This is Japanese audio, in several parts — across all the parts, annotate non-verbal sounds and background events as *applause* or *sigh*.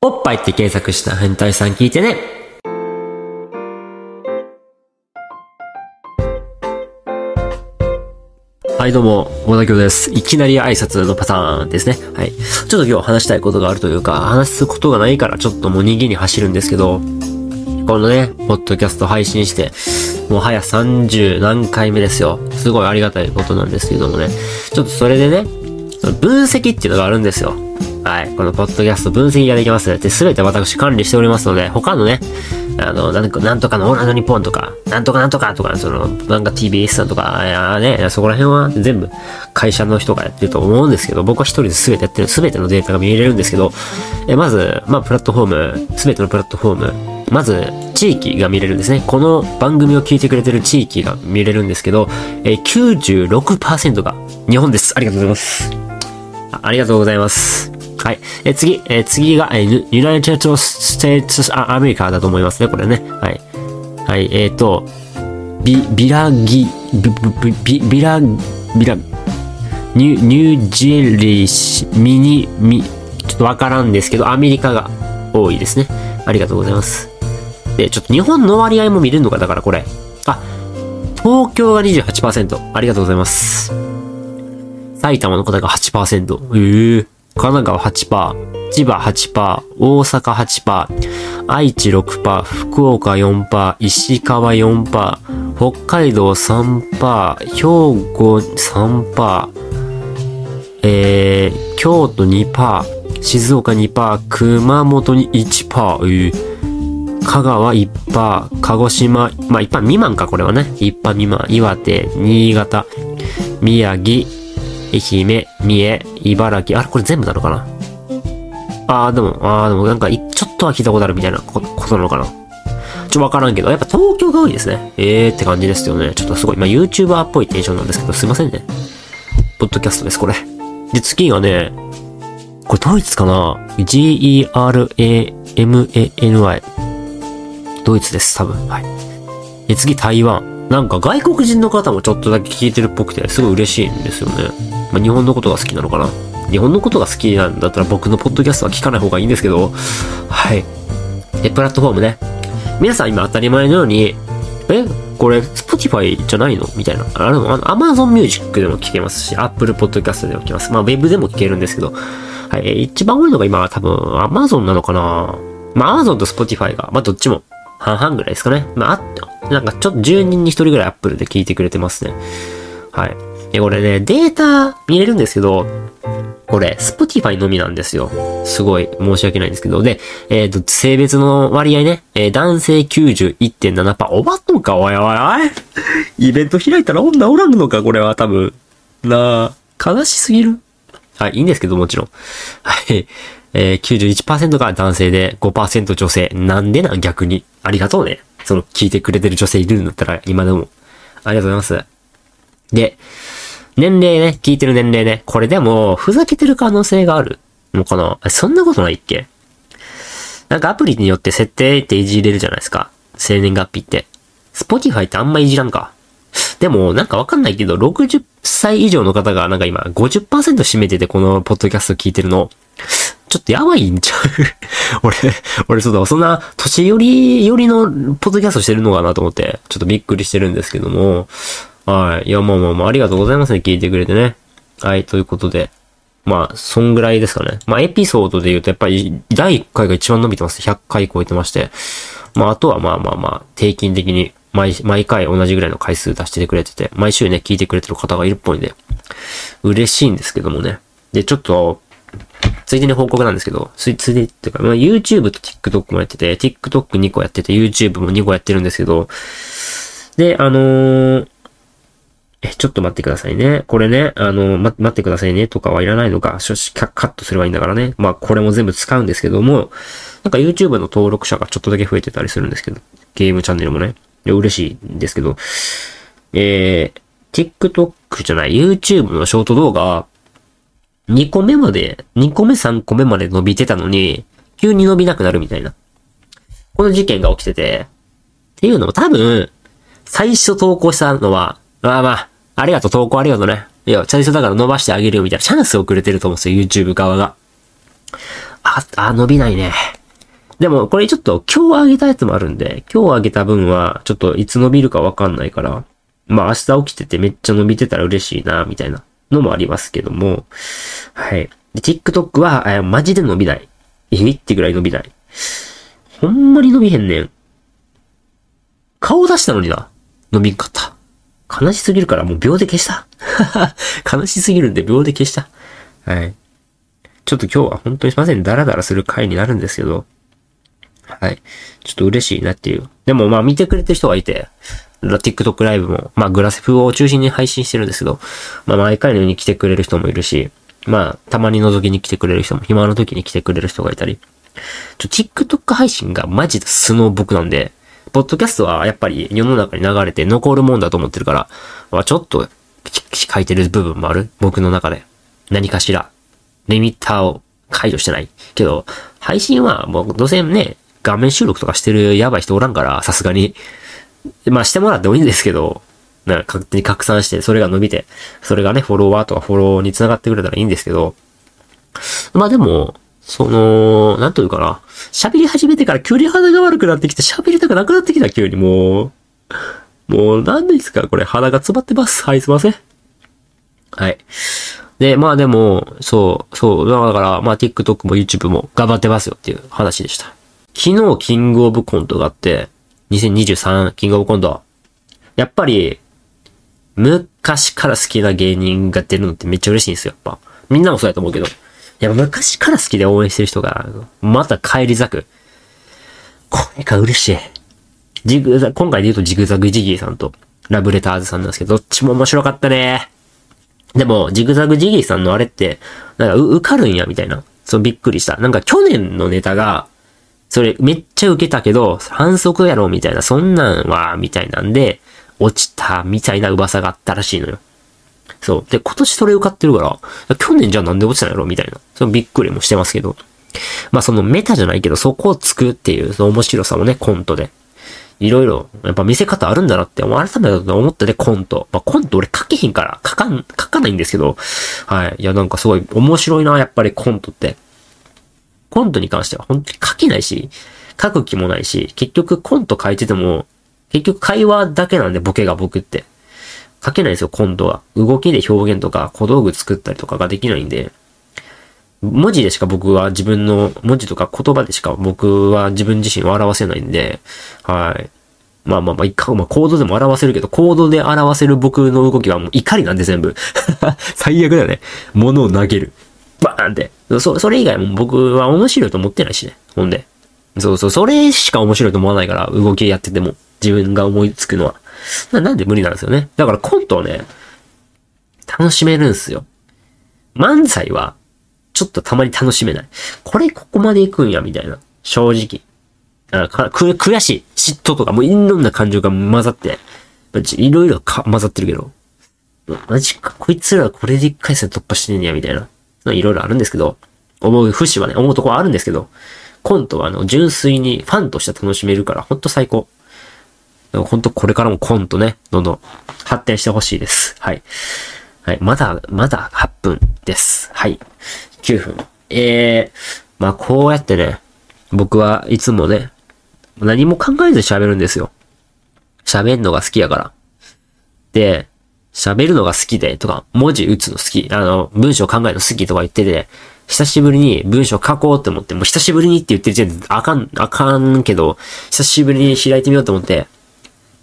おっぱいって検索した変態さん聞いてね。はい、どうも、小田京です。いきなり挨拶のパターンですね。はい。ちょっと今日話したいことがあるというか、話すことがないからちょっともう逃げに走るんですけど、このね、ポッドキャスト配信して、もう早30何回目ですよ。すごいありがたいことなんですけどもね。ちょっとそれでね、分析っていうのがあるんですよ。はい。このポッドキャスト分析ができます。で、すべて私管理しておりますので、他のね、あの、なんか、なんとかのオーランド日本とか、なんとかなんとかとか、その、なんか TBS さんとか、いやね、そこら辺は全部会社の人がやってると思うんですけど、僕は一人で全てやってる、全てのデータが見れるんですけど、え、まず、まあ、プラットフォーム、全てのプラットフォーム、まず、地域が見れるんですね。この番組を聞いてくれてる地域が見れるんですけど、え、96%が日本です。ありがとうございます。あありがとうございます。はい。え、次、え、次が、えー、ユナイテッド・ステーツ・アメリカだと思いますね、これね。はい。はい、えっ、ー、と、ビ、ビラギ、ビ、ビ、ビラ、ビラ、ニュ、ニュージェリー、ミニ、ミ、ちょっとわからんですけど、アメリカが多いですね。ありがとうございます。で、ちょっと日本の割合も見れるのか、だからこれ。あ、東京が28%。ありがとうございます。埼玉の方が8%。ええ。ー。神奈川8%、千葉8%、大阪8%、愛知6%、福岡4%、石川4%、北海道3%、兵庫3%、えー、京都2%、静岡2%、熊本に1%、えー、香川1%、鹿児島、まあ1%未満かこれはね。1%未満、岩手、新潟、宮城、愛媛、三重、茨城、あれこれ全部なのかな？ああ、でも、ああ、でもなんか、ちょっとは聞いたことあるみたいなことなのかな？ちょ、わからんけど、やっぱ東京が多いですね。ええー、って感じですよね。ちょっとすごい、まあ、YouTuber っぽいテンションなんですけど、すいませんね。ポッドキャストです、これ。で、次がね、これドイツかな ?G-E-R-A-M-A-N-Y。ドイツです、多分。はい。で、次、台湾。なんか外国人の方もちょっとだけ聞いてるっぽくて、すごい嬉しいんですよね。まあ、日本のことが好きなのかな日本のことが好きなんだったら僕のポッドキャストは聞かない方がいいんですけど、はい。で、プラットフォームね。皆さん今当たり前のように、えこれ、Spotify じゃないの？みたいな。あの、Amazon Music でも聞けますし、Apple Podcast でも聞けます。まあ、Web でも聞けるんですけど、はい。一番多いのが今多分 Amazon なのかなまあ、Amazon と Spotify が、まあ、どっちも半々ぐらいですかね。まあ、あなんかちょっと10人に1人ぐらい Apple で聞いてくれてますね。はい。で、これね、データ見れるんですけど、これ、Spotify のみなんですよ。すごい申し訳ないんですけど。で、えっ、ー、と、性別の割合ね、えー、男性91.7%。おばっとんかおいおいおい。イベント開いたら女おらんのかこれは多分。なあ、悲しすぎるはい、いいんですけど、もちろん。はい。えー、91%が男性で5%女性。なんでなん逆に。ありがとうね。その、聞いてくれてる女性いるんだったら、今でも。ありがとうございます。で、年齢ね、聞いてる年齢ね。これでも、ふざけてる可能性があるのかな？そんなことないっけ？なんかアプリによって設定っていじれるじゃないですか。生年月日って。Spotify ってあんまいじらんか。でも、なんかわかんないけど、60歳以上の方がなんか今50%占めててこのポッドキャスト聞いてるの。ちょっとやばいんちゃう？*laughs* 俺、俺そうだ、そんな年寄り寄りのポッドキャストしてるのかなと思って、ちょっとびっくりしてるんですけども。はい。いや、まあまあまあ、ありがとうございますね。聞いてくれてね。はい、ということで。まあ、そんぐらいですかね。まあ、エピソードで言うと、やっぱり、第1回が一番伸びてます。100回超えてまして。まあ、あとはまあまあまあ、定期的に、毎、毎回同じぐらいの回数出してくれてて、毎週ね、聞いてくれてる方がいるっぽいんで、嬉しいんですけどもね。で、ちょっと、ついでに報告なんですけど、ついついでっていうか、まあ、YouTube と TikTok もやってて、TikTok2 個やってて、YouTube も2個やってるんですけど、で、あのー、え、ちょっと待ってくださいね。これね、あの、ま、待ってくださいねとかはいらないのか、しょし、カットすればいいんだからね。まあ、これも全部使うんですけども、なんか YouTube の登録者がちょっとだけ増えてたりするんですけど、ゲームチャンネルもね。嬉しいんですけど、えー、TikTok じゃない、YouTube のショート動画、2個目まで、2個目3個目まで伸びてたのに、急に伸びなくなるみたいな。この事件が起きてて、っていうのも多分、最初投稿したのは、まあまあ、ありがとう、投稿ありがとうね。いや、最初だから伸ばしてあげるよみたいなチャンスをくれてると思うんですよ、YouTube 側が。あ、あ、伸びないね。でも、これちょっと今日あげたやつもあるんで、今日あげた分は、ちょっといつ伸びるかわかんないから、まあ明日起きててめっちゃ伸びてたら嬉しいな、みたいなのもありますけども、はい。で、TikTok は、えマジで伸びない。えみってぐらい伸びない。ほんまに伸びへんねん。顔出したのにな。伸びんかった。悲しすぎるからもう秒で消した。*laughs* 悲しすぎるんで秒で消した。はい。ちょっと今日は本当にすいません。ダラダラする回になるんですけど。はい。ちょっと嬉しいなっていう。でもまあ見てくれてる人がいて、TikTok ライブも、まあグラセフを中心に配信してるんですけど、まあ毎回のように来てくれる人もいるし、まあたまに覗きに来てくれる人も、暇の時に来てくれる人がいたり。ちょ、TikTok 配信がマジで素の僕なんで、ポッドキャストはやっぱり世の中に流れて残るもんだと思ってるから、まあ、ちょっと書いてる部分もある。僕の中で。何かしら。リミッターを解除してない。けど、配信はもうどうせね、画面収録とかしてるやばい人おらんから、さすがに。まあしてもらってもいいんですけど、なんか勝手に拡散して、それが伸びて、それがね、フォロワーとかフォローに繋がってくれたらいいんですけど、まあでも、その、なんというかな。喋り始めてから急に鼻が悪くなってきて喋りたくなくなってきた急にもう。もう何ですかこれ鼻が詰まってます。はい、すいません。はい。で、まあでも、そう、そう、だから、まあ TikTok も YouTube も頑張ってますよっていう話でした。昨日キングオブコントがあって、2023キングオブコント。やっぱり、昔から好きな芸人が出るのってめっちゃ嬉しいんですよ、やっぱ。みんなもそうやと思うけど。やっぱ昔から好きで応援してる人が、また帰り咲く。これが嬉しい。ジグザ、今回で言うとジグザグジギーさんとラブレターズさんなんですけど、どっちも面白かったね。でも、ジグザグジギーさんのあれって、なんか受かるんや、みたいな。そう、びっくりした。なんか去年のネタが、それめっちゃ受けたけど、反則やろ、みたいな、そんなんは、みたいなんで、落ちた、みたいな噂があったらしいのよ。そう。で、今年それ受かってるから、去年じゃあなんで落ちたんやろみたいな。そのびっくりもしてますけど。まあそのメタじゃないけど、そこをつくっていう、その面白さもね、コントで。いろいろ、やっぱ見せ方あるんだなって、改めて思ってね、コント。まあコント俺書けへんから、書かん、書かないんですけど、はい。いやなんかすごい面白いな、やっぱりコントって。コントに関しては本当に書けないし、書く気もないし、結局コント書いてても、結局会話だけなんで、ボケが僕って。書けないですよ、今度は。動きで表現とか小道具作ったりとかができないんで、文字でしか僕は自分の文字とか言葉でしか僕は自分自身を表せないんで、はい。まあまあまあ、一回、まあコードでも表せるけど、コードで表せる僕の動きはもう怒りなんで全部。*laughs* 最悪だよね。物を投げる。バーンって。そ、それ以外も僕は面白いと思ってないしね。ほんで。そうそう、それしか面白いと思わないから、動きやってても。自分が思いつくのは。ななんで無理なんですよね。だからコントをね、楽しめるんすよ。漫才は、ちょっとたまに楽しめない。これここまで行くんや、みたいな。正直。あかく悔しい。嫉妬とか、もういろんな感情が混ざって、いろいろ混ざってるけど、マジか、こいつらこれで一回戦突破してんねや、みたいな。いろいろあるんですけど、思う節はね、思うとこはあるんですけど、コントはあの、純粋にファンとして楽しめるから、ほんと最高。本当これからもコントね、どんどん発展してほしいです。はい。はい。まだ、まだ8分です。はい。9分。えー、まあこうやってね、僕はいつもね、何も考えず喋るんですよ。喋るのが好きやから。で、喋るのが好きでとか、文字打つの好き、あの、文章考えるの好きとか言ってて、久しぶりに文章書こうって思って、もう久しぶりにって言ってる時点であかん、あかんけど、久しぶりに開いてみようと思って、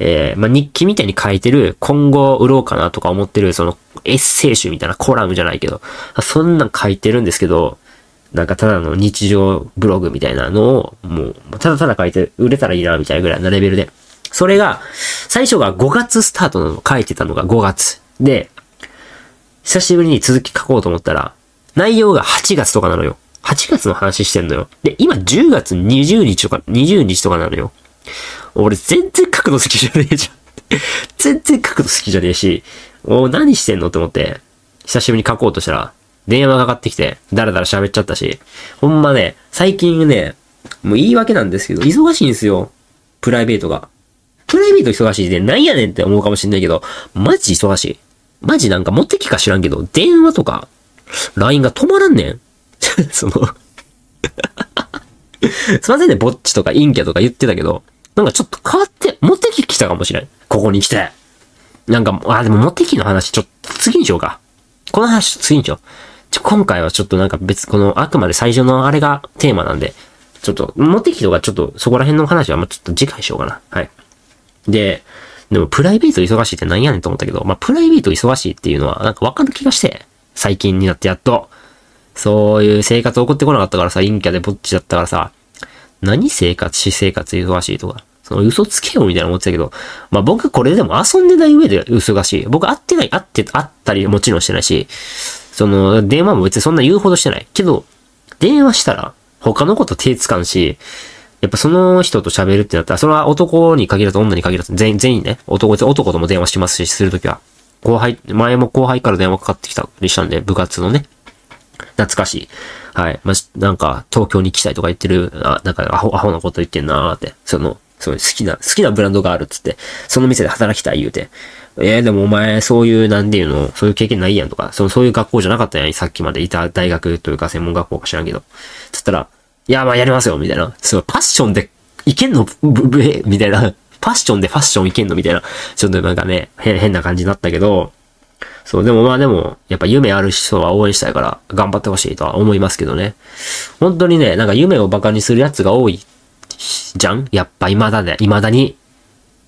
えー、まあ、日記みたいに書いてる、今後売ろうかなとか思ってる、その、エッセイ集みたいなコラムじゃないけど、そんなん書いてるんですけど、なんかただの日常ブログみたいなのを、もう、ただただ書いて、売れたらいいな、みたいなぐらいなレベルで。それが、最初が5月スタートなの、書いてたのが5月。で、久しぶりに続き書こうと思ったら、内容が8月とかなのよ。8月の話してんのよ。で、今10月20日とか、20日とかなのよ。俺全然書くの好きじゃねえじゃん。全然書くの好きじゃねえし、お何してんのって思って、久しぶりに書こうとしたら、電話がかかってきて、だらだら喋っちゃったし、ほんまね、最近ね、もう言い訳なんですけど、忙しいんですよ。プライベートが。プライベート忙しいで、なんやねんって思うかもしんないけど、マジ忙しい。マジなんか持ってきか知らんけど、電話とか、LINE が止まらんねん。*laughs* その *laughs* すいませんね、ぼっちとか陰キャとか言ってたけど、なんかちょっと変わって、モテ期来たかもしれん。ここに来て。なんか、あ、でもモテ期の話ちょっと次にしようか。この話次にしよう。ちょ、今回はちょっとなんか別、このあくまで最初のあれがテーマなんで、ちょっと、モテ期とかちょっとそこら辺の話はま、ちょっと次回しようかな。はい。で、でもプライベート忙しいって何やねんと思ったけど、まあ、プライベート忙しいっていうのはなんかわかる気がして、最近になってやっと。そういう生活送ってこなかったからさ、陰キャでぼっちだったからさ、何生活、私生活忙しいとか。その嘘つけよみたいな思ってたけど、まあ僕これでも遊んでない上で忙しい。僕会ってない、会って、会ったりもちろんしてないし、その電話も別にそんな言うほどしてない。けど、電話したら他のこと手つかんし、やっぱその人と喋るってなったら、それは男に限らず女に限らず、全員、全員ね、男、男とも電話しますし、するときは。後輩、前も後輩から電話かかってきたりしたんで、部活のね。懐かしい。はい。まあ、なんか、東京に来たいとか言ってる、あ、なんか、アホ、アホなこと言ってんなーって。その、そう好きな、好きなブランドがあるっつって、その店で働きたい言うて。えー、でもお前、そういう、なんていうの、そういう経験ないやんとか、その、そういう学校じゃなかったやん、さっきまでいた大学というか専門学校か知らんけど。つったら、いや、まあやりますよ、みたいな。すごい、パッションでいけんの？ブブえみたいな。パッションでファッションいけんのみたいな。ちょっとなんかね、変、な感じになったけど、そう、でもまあでも、やっぱ夢ある人は応援したいから頑張ってほしいとは思いますけどね。本当にね、なんか夢を馬鹿にする奴が多いじゃん？やっぱ未だね、未だに。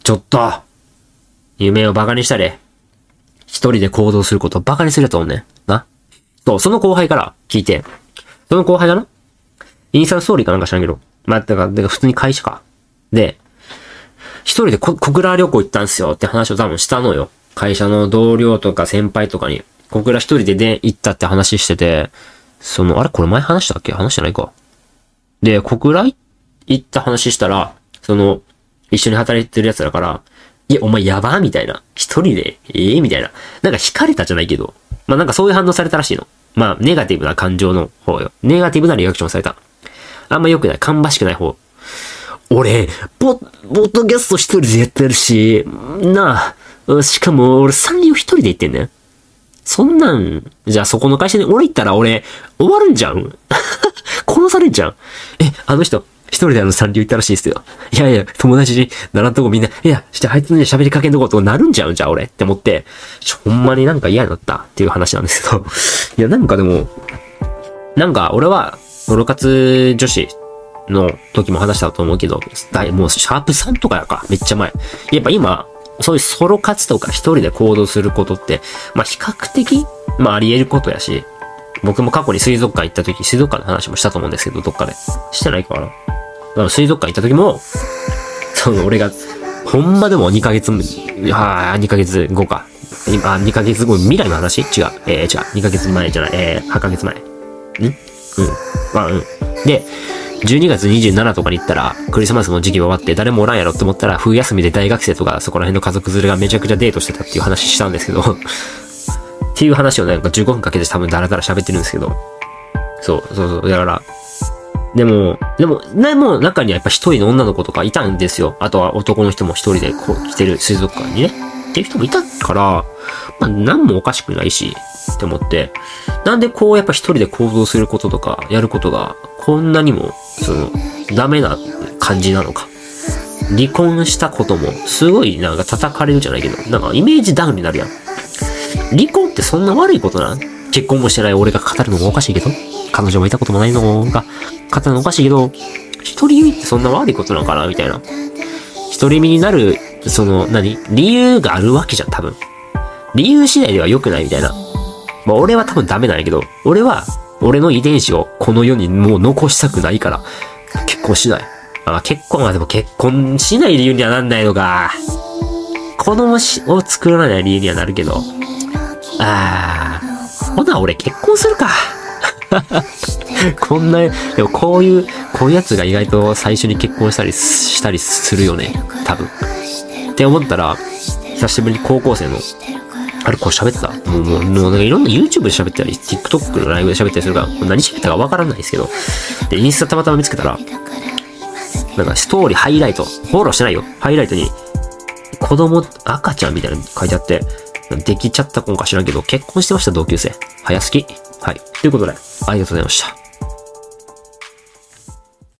ちょっと、夢を馬鹿にしたり、一人で行動することを馬鹿にするやつおんね。な？そう、その後輩から聞いて、その後輩だな？インスタのストーリーかなんか知らんけど。まあ、だから、だから普通に会社か。で、一人でこ小倉旅行行ったんすよって話を多分したのよ。会社の同僚とか先輩とかに、小倉一人でで行ったって話してて、その、あれこれ前話したっけ？話してないか。で、小倉行った話したら、その、一緒に働いてる奴だから、いや、お前やばみたいな。一人でええー、みたいな。なんか惹かれたじゃないけど。まあなんかそういう反応されたらしいの。まあ、ネガティブな感情の方よ。ネガティブなリアクションされた。あんま良くない。芳しくない方。俺、ポ、ポッドキャスト一人でやってるし、なあ、しかも俺サンリオ一人で行ってんねん。そんなん、じゃあそこの会社に俺行ったら俺、終わるんじゃん *laughs* 殺されんじゃんえ、あの人、一人であのサンリオ行ったらしいっすよ。いやいや、友達にならんとこみんな、いや、してあいつに喋りかけんとことなるんじゃんじゃあ俺って思って、ほんまになんか嫌になったっていう話なんですけど。いや、なんかでも、なんか俺は、ソロ活女子の時も話したと思うけど、もうシャープ3とかやか、めっちゃ前。やっぱ今、そういうソロ活とか一人で行動することって、まあ比較的、まああり得ることやし、僕も過去に水族館行った時、水族館の話もしたと思うんですけど、どっかで。してないかな。だから水族館行った時も、その俺が、ほんまでも2ヶ月、はあ、2ヶ月後か。今、2ヶ月後、未来の話？違う。えー、違う。2ヶ月前じゃない。えー、8ヶ月前。ん？うん。まあ、うん。で、12月27とかに行ったら、クリスマスの時期終わって誰もおらんやろって思ったら、冬休みで大学生とかそこら辺の家族連れがめちゃくちゃデートしてたっていう話したんですけど *laughs* っていう話を、なんか15分かけて多分ダラダラ喋ってるんですけど、そう、そうそう、だから、でも、でも、ね、も中にはやっぱ一人の女の子とかいたんですよ。あとは男の人も一人でこう来てる水族館にね。っていう人もいたから、まあ何もおかしくないし、って思って、なんでこうやっぱ一人で行動することとか、やることが、こんなにも、その、ダメな感じなのか。離婚したことも、すごいなんか叩かれるじゃないけど、なんかイメージダウンになるやん。離婚ってそんな悪いことなん？結婚もしてない俺が語るのもおかしいけど、彼女もいたこともないのが語るのおかしいけど、一人身ってそんな悪いことなのかな？みたいな。一人身になる、その、何？理由があるわけじゃん、多分。理由次第では良くないみたいな。まあ俺は多分ダメなんやけど、俺は、俺の遺伝子をこの世にもう残したくないから、結婚しない。あ、結婚はでも結婚しない理由にはなんないのか。子供しを作らない理由にはなるけど。あー、ほな俺結婚するか。*laughs* こんな、でもこういう、こういうやつが意外と最初に結婚したりしたりするよね。多分。って思ったら、久しぶりに高校生のあれこれ喋ってた？もう、もう、もうなんかいろんな YouTube で喋ったり、TikTok のライブで喋ったりするから、何喋ったかわからないですけど、で、インスタたまたま見つけたら、なんかストーリーハイライト、フォローしてないよ。ハイライトに、子供、赤ちゃんみたいなの書いてあって、できちゃった子か知らんけど、結婚してました、同級生。早すぎ。はい。ということで、ありがとうございました。